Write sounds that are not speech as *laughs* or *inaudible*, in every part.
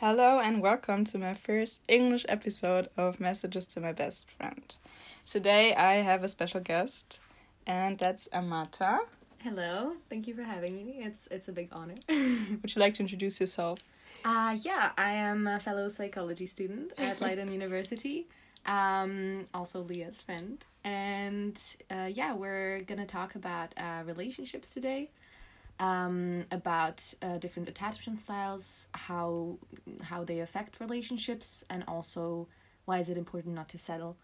Hello and welcome to my first English episode of Messages to My Best Friend. Today I have a special guest, and that's Amata. Hello, thank you for having me. It's it's a big honor. *laughs* Would you like to introduce yourself? Uh yeah, I am a fellow psychology student *laughs* at Leiden University. Um, also Leah's friend, and uh, yeah, we're gonna talk about uh, relationships today. Um, about uh, different attachment styles, how how they affect relationships, and also why is it important not to settle.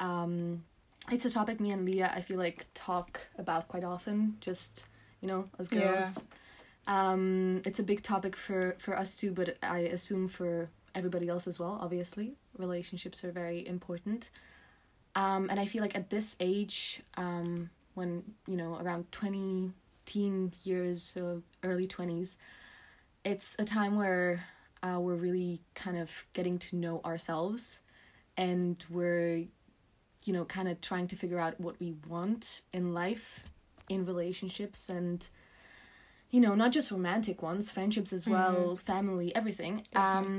Um, it's a topic me and Leah I feel like talk about quite often. Just you know, as girls. Um, it's a big topic for for us too, but I assume for everybody else as well. Obviously, relationships are very important. Um, and I feel like at this age, um, when you know around twenty teen years, so early twenties, it's a time where uh, we're really kind of getting to know ourselves, and we're, you know, kind of trying to figure out what we want in life, in relationships, and you know, not just romantic ones, friendships as well, Mhm. family, everything. Um,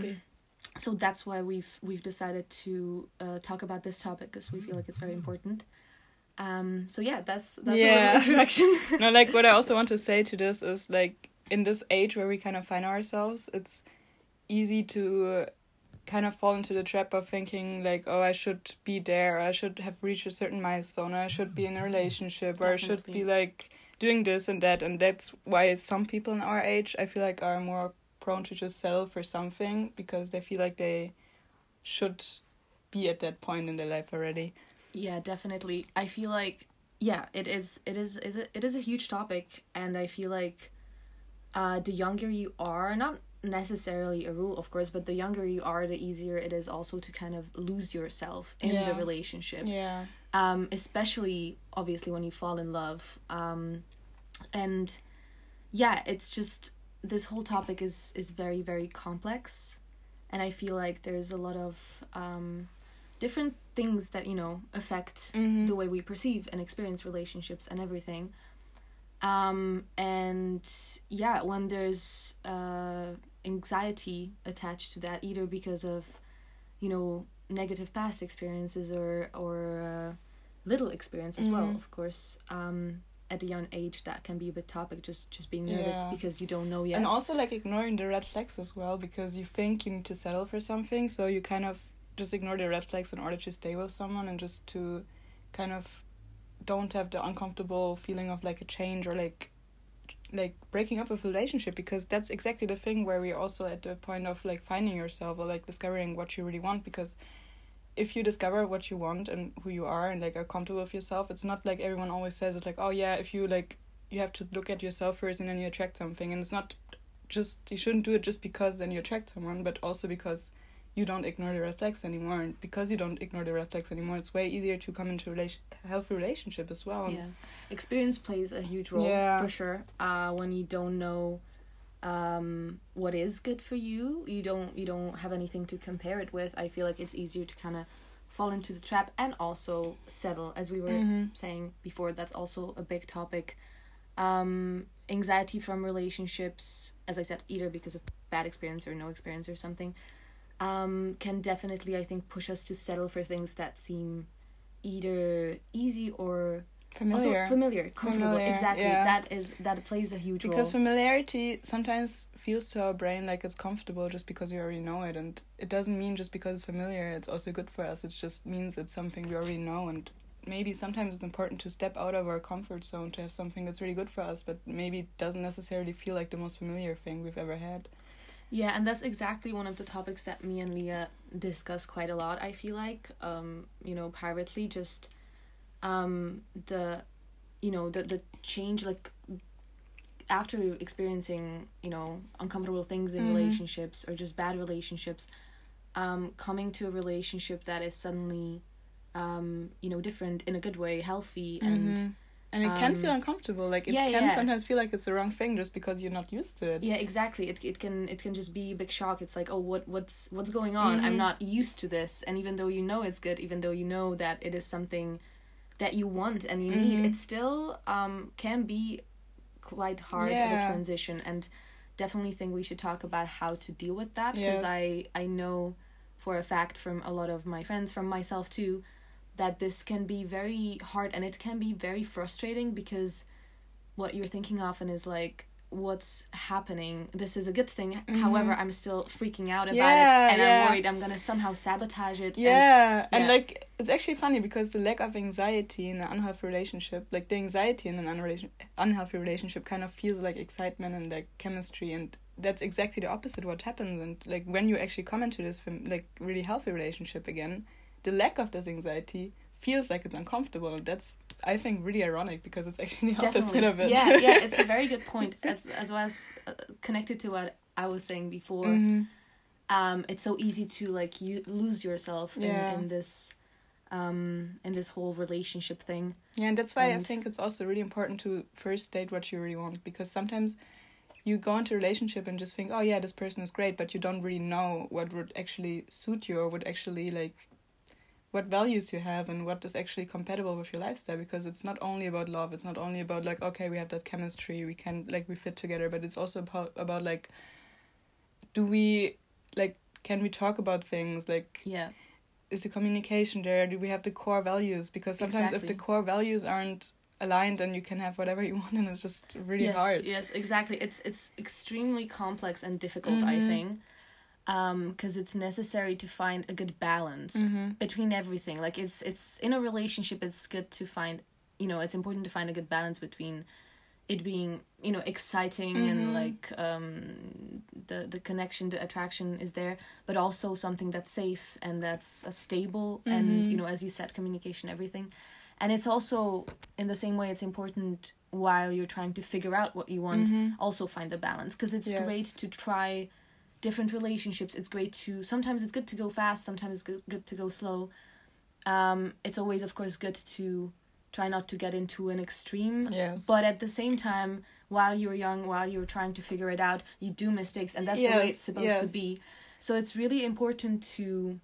so that's why we've we've decided to uh, talk about this topic because we feel like it's very important. Um, so yeah, that's that's Yeah. a little introduction. *laughs* no, like what I also want to say to this is like in this age where we kind of find ourselves, it's easy to kind of fall into the trap of thinking like, oh, I should be there, I should have reached a certain milestone, or I should be in a relationship, or I should be like doing this and that, and that's why some people in our age, I feel like, are more prone to just settle for something because they feel like they should be at that point in their life already. Yeah, definitely. I feel like yeah, it is it is is it, it is a huge topic, and I feel like uh, the younger you are, not necessarily a rule, of course, but the younger you are, the easier it is also to kind of lose yourself in the relationship. Yeah. um, especially obviously when you fall in love um, and yeah it's just this whole topic is is very very complex and i feel like there's a lot of um, different things that you know affect Mhm. the way we perceive and experience relationships and everything um, and yeah when there's uh, anxiety attached to that either because of you know negative past experiences or or uh, little experience as well Mhm. of course um, at a young age that can be a bit topic just just being nervous Yeah. because you don't know yet And also like ignoring the red flags as well because you think you need to settle for something, so you kind of just ignore the red flags in order to stay with someone and just to kind of don't have the uncomfortable feeling of like a change or like like breaking up a relationship because that's exactly the thing where we're also at the point of like finding yourself or like discovering what you really want because if you discover what you want and who you are and like are comfortable with yourself it's not like everyone always says it's like oh yeah if you like you have to look at yourself first and then you attract something. And it's not just you shouldn't do it just because then you attract someone but also because you don't ignore the red flags anymore. And because you don't ignore the red flags anymore it's way easier to come into a relation- healthy relationship as well. Yeah. Experience plays a huge role Yeah. for sure. Uh when you don't know um what is good for you you don't you don't have anything to compare it with i feel like it's easier to kind of fall into the trap and also settle. As we were Mhm. saying before that's also a big topic. Um anxiety from relationships as i said either because of bad experience or no experience or something um can definitely i think push us to settle for things that seem either easy or familiar also familiar. comfortable. Familiar, exactly. yeah. that is that plays a huge because role. Because familiarity sometimes feels to our brain like it's comfortable just because we already know it and it doesn't mean just because it's familiar it's also good for us. It just means it's something we already know and maybe sometimes it's important to step out of our comfort zone to have something that's really good for us but maybe doesn't necessarily feel like the most familiar thing we've ever had yeah and that's exactly one of the topics that me and leah discuss quite a lot i feel like um you know privately just um the you know the the change like after experiencing you know uncomfortable things in Mhm. relationships or just bad relationships um coming to a relationship that is suddenly um you know different in a good way healthy and Mhm. And it can um, feel uncomfortable like it yeah, can yeah. sometimes feel like it's the wrong thing just because you're not used to it yeah exactly it, it can it can just be a big shock it's like oh what what's what's going on i'm Mhm. not used to this and even though you know it's good even though you know that it is something that you want and you need Mhm. it still um can be quite hard at Yeah. a transition and definitely think we should talk about how to deal with that because Yes. I I know for a fact from a lot of my friends, from myself too, that this can be very hard and it can be very frustrating because what you're thinking often is like what's happening this is a good thing however i'm still freaking out about Mm-hmm. Yeah, it and yeah. i'm worried i'm gonna somehow sabotage it and yeah. and like it's actually funny because the lack of anxiety in an unhealthy relationship like the anxiety in an unrelation- unhealthy relationship kind of feels like excitement and like chemistry and that's exactly the opposite what happens and like when you actually come into this like really healthy relationship again the lack of this anxiety feels like it's uncomfortable and that's i think really ironic because it's actually the opposite of it Yeah, yeah, it's a *laughs* very good point. As as well as uh, connected to what I was saying before. Mhm. Um, it's so easy to like you lose yourself Yeah. in, in this, um, in this whole relationship thing. Yeah, and that's why I think it's also really important to first state what you really want because sometimes you go into a relationship and just think, oh yeah, this person is great, but you don't really know what would actually suit you or would actually like what values you have and what is actually compatible with your lifestyle because it's not only about love, it's not only about like okay, we have that chemistry, we can like we fit together, but it's also about about like do we like can we talk about things like Yeah, is the communication there? Do we have the core values? Because sometimes if the core values aren't aligned, then you can have whatever you *laughs* want, and it's just really yes, hard. Yes, exactly. It's it's extremely complex and difficult. I Mhm. think, because it's necessary to find a good balance Mm-hmm. between everything. Like it's it's in a relationship, it's good to find. You know, it's important to find a good balance between it being you know exciting Mhm. and like um the the connection the attraction is there but also something that's safe and that's uh, stable and Mhm. you know as you said communication everything and it's also in the same way it's important while you're trying to figure out what you want Mhm. also find the balance because it's Yes. great to try different relationships. It's great to sometimes it's good to go fast sometimes it's good, good to go slow. Um it's always of course good to try not to get into an extreme. Yes. but at the same time while you're young while you're trying to figure it out you do mistakes and that's the way it's supposed to be. So it's really important to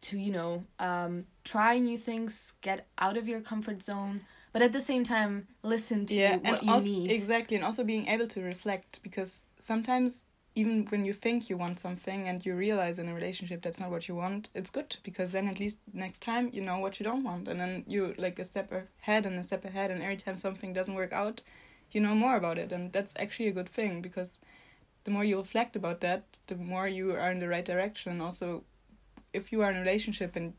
to you know um try new things get out of your comfort zone but at the same time listen to yeah, what and you also, need. exactly, and also being able to reflect because sometimes even when you think you want something and you realize in a relationship that's not what you want, it's good because then at least next time you know what you don't want, and then you like a step ahead and a step ahead, and every time something doesn't work out, you know more about it, and that's actually a good thing because the more you reflect about that, the more you are in the right direction. Also, if you are in a relationship and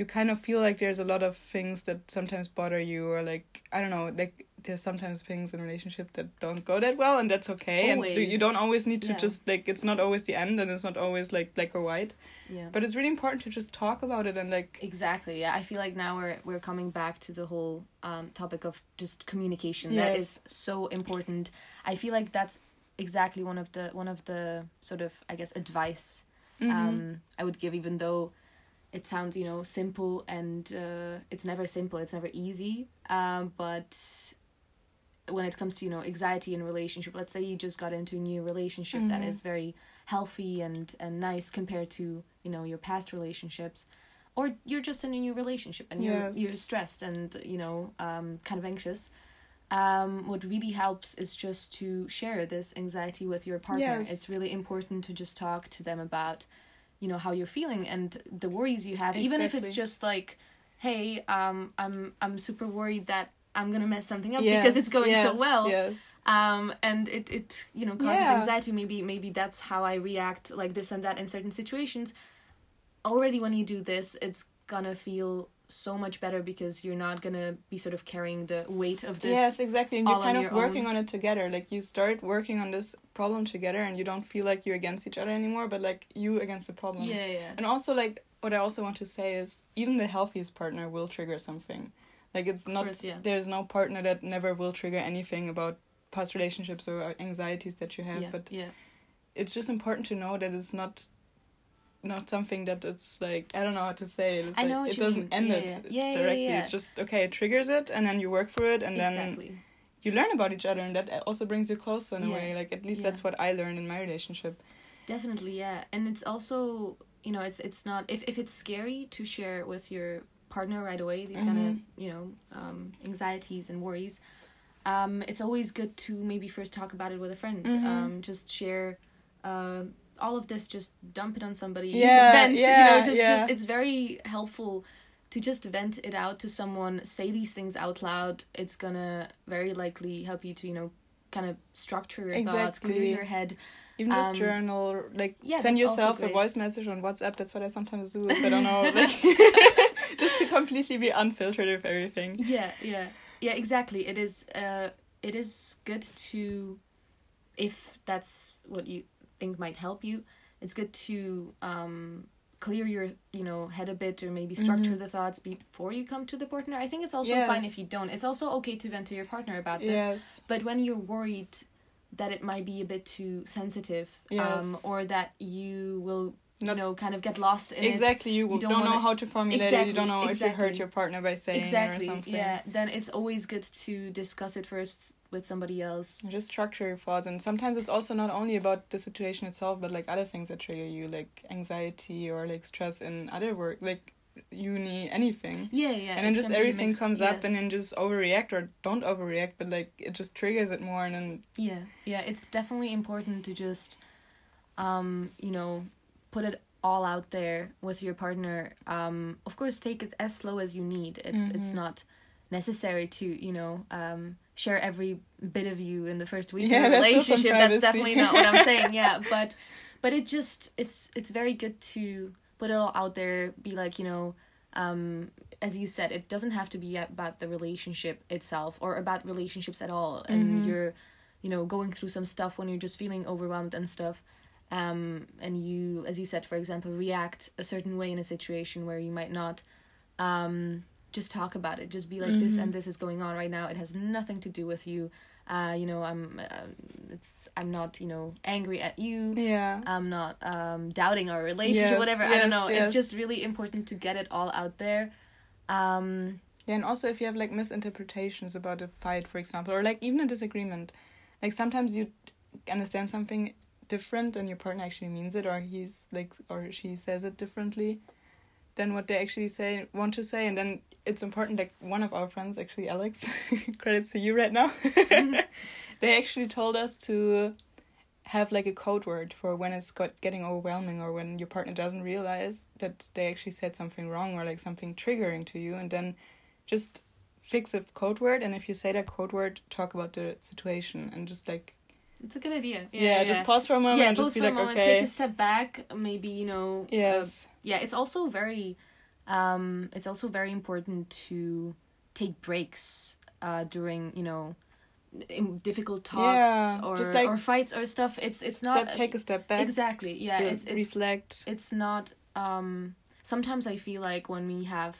you kind of feel like there's a lot of things that sometimes bother you or like I don't know like there's sometimes things in relationship that don't go that well and that's okay and you don't always need to Yeah. just like it's not always the end and it's not always like black or white yeah but it's really important to just talk about it and like Exactly. Yeah, I feel like now we're we're coming back to the whole um, topic of just communication. That Yes. is so important. I feel like that's exactly one of the one of the sort of I guess advice mhm. um, I would give, even though it sounds you know simple and uh, it's never simple. It's never easy. Um, but when it comes to you know anxiety in relationship, let's say you just got into a new relationship that Mhm. is very healthy and and nice compared to you know your past relationships or you're just in a new relationship and you're Yes. you're stressed and you know um kind of anxious um what really helps is just to share this anxiety with your partner Yes. it's really important to just talk to them about you know how you're feeling and the worries you have even if it's just like hey um i'm i'm super worried that i'm gonna mess something up Yes, because it's going so well. yes. Um and it it you know causes Yeah. anxiety. Maybe maybe that's how i react like this and that in certain situations. Already when you do this it's gonna feel so much better because you're not gonna be sort of carrying the weight of this yes exactly and you're kind of your working own. on it together like you start working on this problem together and you don't feel like you're against each other anymore but like you against the problem yeah yeah And also, like, what I also want to say is, even the healthiest partner will trigger something. Like, it's not, course, yeah. there's no partner that never will trigger anything about past relationships or anxieties that you have. yeah But yeah it's just important to know that it's not, not something that it's like, I don't know how to say it. It's I like, know it doesn't mean. end Yeah, it yeah. Directly. yeah. It's just, okay, it triggers it, and then you work through it, and then you learn about each other, and that also brings you closer in a way. Like, at least that's what I learned in my relationship. definitely yeah and it's also you know it's it's not if, if it's scary to share with your partner right away these kind Mhm. of you know um, anxieties and worries um, it's always good to maybe first talk about it with a friend. Mhm. Um, just share uh, all of this. Just dump it on somebody. Yeah, vent. you yeah, know, just yeah. just it's very helpful to just vent it out to someone. Say these things out loud. It's gonna very likely help you to you know kind of structure your thoughts, clear your head. Even just Um, journal, like yeah, send yourself a voice message on WhatsApp. That's what I sometimes do. If I don't know, *laughs* like, *laughs* just to completely be unfiltered with everything. yeah yeah yeah exactly it is uh it is good to if that's what you think might help you it's good to um clear your you know head a bit or maybe structure Mhm. the thoughts before you come to the partner i think it's also fine if you don't it's also okay to vent to your partner about this Yes. but when you're worried that it might be a bit too sensitive um Yes. or that you will you know kind of get lost in it exactly. You, you don't, don't know how to formulate it. Exactly, You don't know if you hurt your partner by saying exactly or something. yeah then it's always good to discuss it first with somebody else. Just structure your thoughts, and sometimes it's also not only about the situation itself, but like other things that trigger you, like anxiety or like stress in other work, like uni, anything. yeah yeah and then just everything mixed- comes up, and then just overreact or don't overreact, but like it just triggers it more, and then yeah yeah it's definitely important to just um you know put it all out there with your partner. Um of course take it as slow as you need. It's it's Mhm. not necessary to you know um share every bit of you in the first week Yeah, of a there's still some relationship that's definitely not what i'm *laughs* saying yeah but but it just it's it's very good to put it all out there be like you know um as you said it doesn't have to be about the relationship itself or about relationships at all and Mhm. you're you know going through some stuff when you're just feeling overwhelmed and stuff um and you as you said for example react a certain way in a situation where you might not um just talk about it just be like this Mhm. and this is going on right now it has nothing to do with you uh you know i'm uh, it's i'm not you know angry at you yeah, I'm not um, doubting our relationship, Yes, whatever. I don't know. yes. It's just really important to get it all out there. Um, yeah, and also if you have like misinterpretations about a fight, for example, or like even a disagreement, like sometimes you understand something different and your partner actually means it, or he's like, or she says it differently than what they actually say want to say, and then it's important. Like one of our friends, actually Alex, *laughs* credits to you right now. *laughs* they actually told us to have like a code word for when it's got getting overwhelming or when your partner doesn't realize that they actually said something wrong or like something triggering to you and then just fix a code word and if you say that code word talk about the situation and just like it's a good idea. yeah, just pause for a moment yeah, and just be for a like moment, okay take a step back. Maybe you know. uh, yes yeah, it's also very. Um, it's also very important to take breaks uh, during you know difficult talks Yeah, or just like- or fights or stuff. It's it's not Step- take a step back exactly yeah. It's it's reflect it's not um sometimes i feel like when we have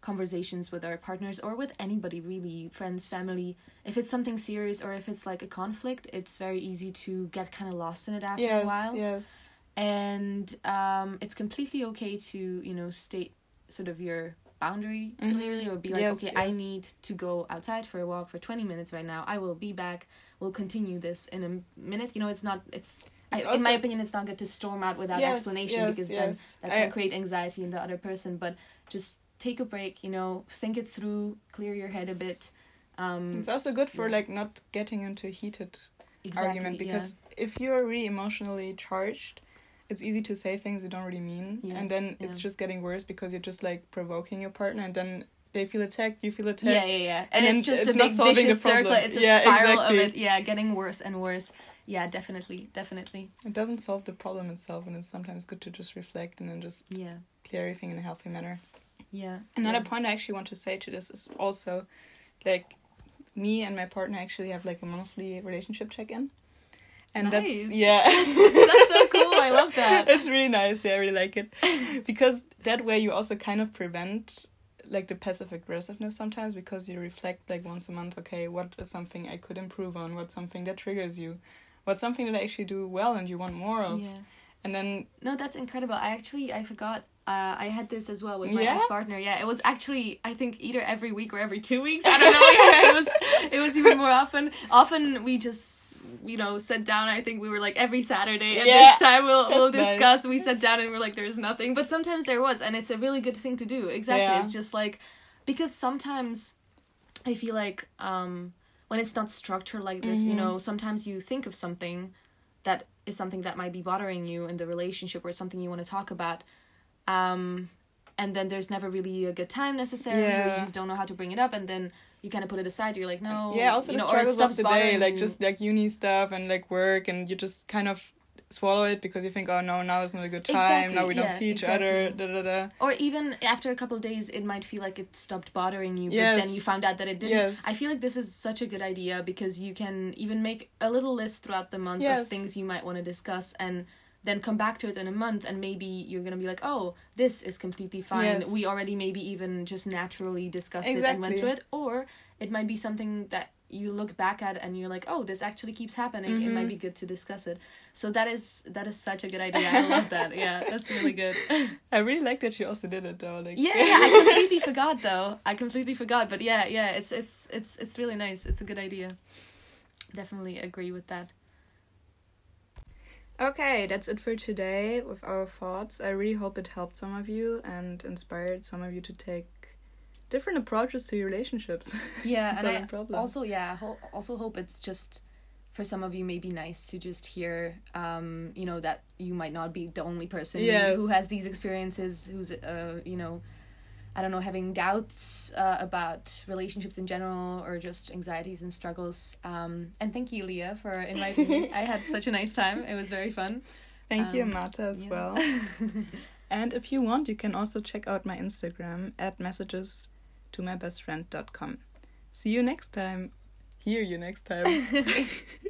conversations with our partners or with anybody really friends family if it's something serious or if it's like a conflict it's very easy to get kind of lost in it after yes a while yes and um it's completely okay to you know state sort of your boundary Mhm. clearly or be like Yes, okay i need to go outside for a walk for 20 minutes right now i will be back we'll continue this in a minute you know it's not it's, It's I, in my opinion it's not good to storm out without Yes, explanation yes, because yes. then that can I- create anxiety in the other person but just take a break you know think it through clear your head a bit um it's also good for yeah. like not getting into a heated exactly, argument yeah. because if you're really emotionally charged it's easy to say things you don't really mean Yeah, and then it's just getting worse because you're just like provoking your partner and then they feel attacked you feel attacked yeah, yeah, yeah. And, And it's just it's a big vicious circle. It's a Yeah, spiral exactly. of it. Yeah, getting worse and worse. Yeah, definitely, definitely. it doesn't solve the problem itself and it's sometimes good to just reflect and then just Yeah, clear everything in a healthy manner yeah. another yeah. point i actually want to say to this is also like me and my partner actually have like a monthly relationship check-in and Nice. that's yeah That's cool. I love that. *laughs* it's really nice yeah i really like it *laughs* because that way you also kind of prevent like the passive aggressiveness sometimes because you reflect like once a month okay what is something i could improve on what's something that triggers you what's something that i actually do well and you want more of Yeah. and then No, that's incredible. I actually I forgot. Uh, I had this as well with my Yeah? ex partner. Yeah, it was actually I think either every week or every two weeks. I don't know. *laughs* yeah, it was it was even more often. Often we just you know sat down. I think we were like every Saturday. At Yeah, this time we'll we'll that's nice. discuss. We sat down and we're like, there's nothing. But sometimes there was, and it's a really good thing to do. Exactly. It's just like because sometimes I feel like um when it's not structured like this. You Mhm. know, sometimes you think of something that is something that might be bothering you in the relationship or something you want to talk about. Um, and then there's never really a good time necessarily, Yeah. you just don't know how to bring it up, and then you kind of put it aside. You're like, no, yeah also you the know, struggles of the day like just like uni stuff and like work and you just kind of swallow it because you think oh no now is not a good time Exactly, now we don't see each other da, da, da. Or even after a couple of days, it might feel like it stopped bothering you, but Yes. then you found out that it didn't. Yes. I feel like this is such a good idea because you can even make a little list throughout the months Yes. of things you might want to discuss and then come back to it in a month and maybe you're going to be like, oh, this is completely fine. Yes. We already maybe even just naturally discussed it and went through it. Or it might be something that you look back at and you're like, oh, this actually keeps happening. It might Mhm. be good to discuss it. So that is that is such a good idea. I love that. *laughs* Yeah, that's really good. i really like that you also did it though like Yeah, yeah, I *laughs* completely forgot though. I completely forgot, but yeah, yeah, it's it's it's it's really nice. It's a good idea. Definitely agree with that. Okay, that's it for today with our thoughts. I really hope it helped some of you and inspired some of you to take different approaches to your relationships. *laughs* Yeah, and I problems. also yeah, ho- also hope it's just for some of you maybe nice to just hear um you know that you might not be the only person Yes. who has these experiences who's uh you know I don't know having doubts uh, about relationships in general or just anxieties and struggles um and thank you Leah for inviting me *laughs* I had such a nice time it was very fun Thank you, Um, Marta, as yeah. well. *laughs* and if you want, you can also check out my Instagram at messages to my best friend.com. See you next time. Hear you next time. *laughs*